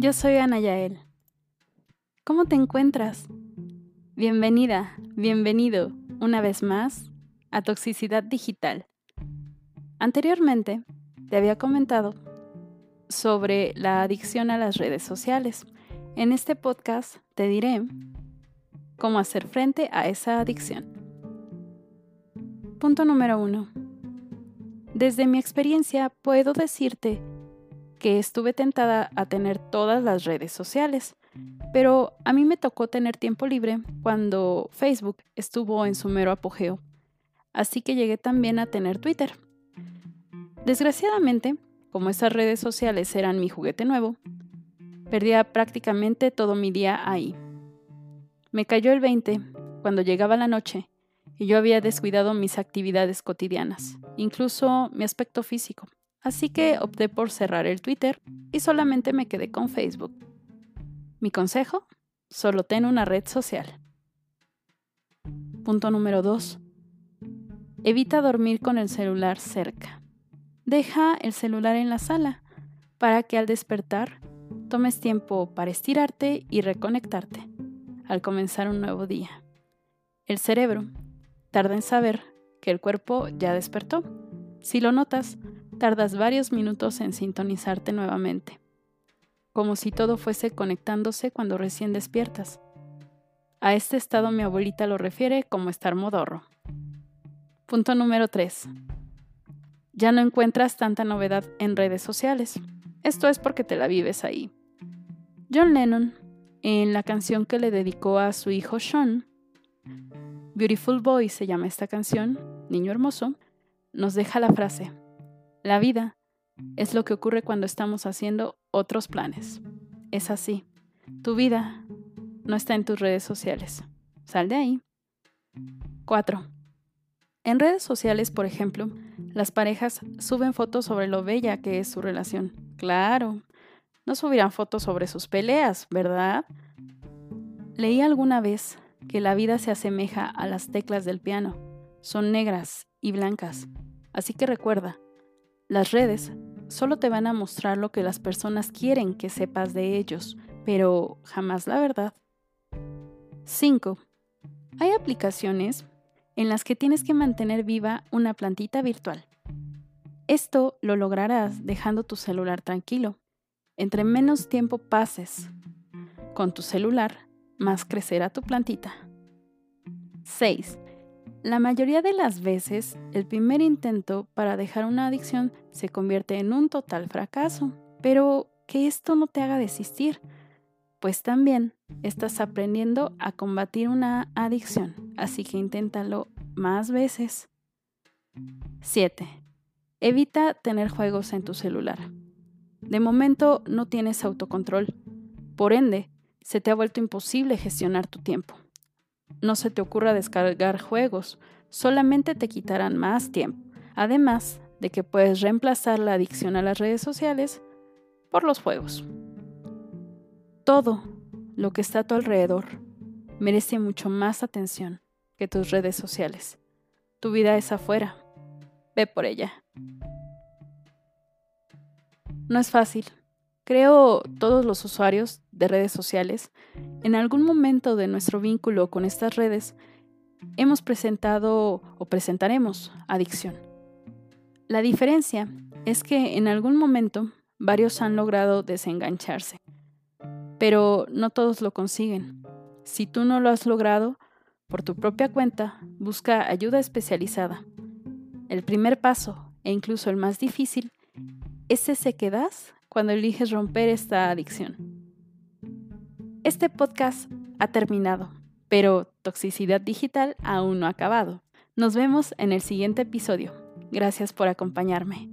Yo soy Ana Yael. ¿Cómo te encuentras? Bienvenida, bienvenido una vez más a Toxicidad Digital. Anteriormente te había comentado sobre la adicción a las redes sociales. En este podcast te diré cómo hacer frente a esa adicción. Punto número uno. Desde mi experiencia puedo decirte que estuve tentada a tener todas las redes sociales, pero a mí me tocó tener tiempo libre cuando Facebook estuvo en su mero apogeo, así que llegué también a tener Twitter. Desgraciadamente, como esas redes sociales eran mi juguete nuevo, perdía prácticamente todo mi día ahí. Me cayó el 20 cuando llegaba la noche y yo había descuidado mis actividades cotidianas, incluso mi aspecto físico. Así que opté por cerrar el Twitter y solamente me quedé con Facebook. Mi consejo, solo ten una red social. Punto número 2. Evita dormir con el celular cerca. Deja el celular en la sala para que al despertar tomes tiempo para estirarte y reconectarte al comenzar un nuevo día. El cerebro tarda en saber que el cuerpo ya despertó. Si lo notas, tardas varios minutos en sintonizarte nuevamente, como si todo fuese conectándose cuando recién despiertas. A este estado mi abuelita lo refiere como estar modorro. Punto número 3. Ya no encuentras tanta novedad en redes sociales. Esto es porque te la vives ahí. John Lennon, en la canción que le dedicó a su hijo Sean, Beautiful Boy se llama esta canción, Niño Hermoso, nos deja la frase, la vida es lo que ocurre cuando estamos haciendo otros planes. Es así. Tu vida no está en tus redes sociales. Sal de ahí. 4. En redes sociales, por ejemplo, las parejas suben fotos sobre lo bella que es su relación. Claro, no subirán fotos sobre sus peleas, ¿verdad? Leí alguna vez que la vida se asemeja a las teclas del piano. Son negras y blancas. Así que recuerda, las redes solo te van a mostrar lo que las personas quieren que sepas de ellos, pero jamás la verdad. 5. Hay aplicaciones en las que tienes que mantener viva una plantita virtual. Esto lo lograrás dejando tu celular tranquilo. Entre menos tiempo pases con tu celular, más crecerá tu plantita. 6. La mayoría de las veces, el primer intento para dejar una adicción se convierte en un total fracaso, pero que esto no te haga desistir, pues también estás aprendiendo a combatir una adicción, así que inténtalo más veces. 7. Evita tener juegos en tu celular. De momento no tienes autocontrol, por ende, se te ha vuelto imposible gestionar tu tiempo. No se te ocurra descargar juegos, solamente te quitarán más tiempo. Además de que puedes reemplazar la adicción a las redes sociales por los juegos. Todo lo que está a tu alrededor merece mucho más atención que tus redes sociales. Tu vida es afuera. Ve por ella. No es fácil. Creo todos los usuarios de redes sociales, en algún momento de nuestro vínculo con estas redes, hemos presentado o presentaremos adicción. La diferencia es que en algún momento varios han logrado desengancharse, pero no todos lo consiguen. Si tú no lo has logrado, por tu propia cuenta, busca ayuda especializada. El primer paso, e incluso el más difícil, es ese que das cuando eliges romper esta adicción. Este podcast ha terminado, pero Toxicidad Digital aún no ha acabado. Nos vemos en el siguiente episodio. Gracias por acompañarme.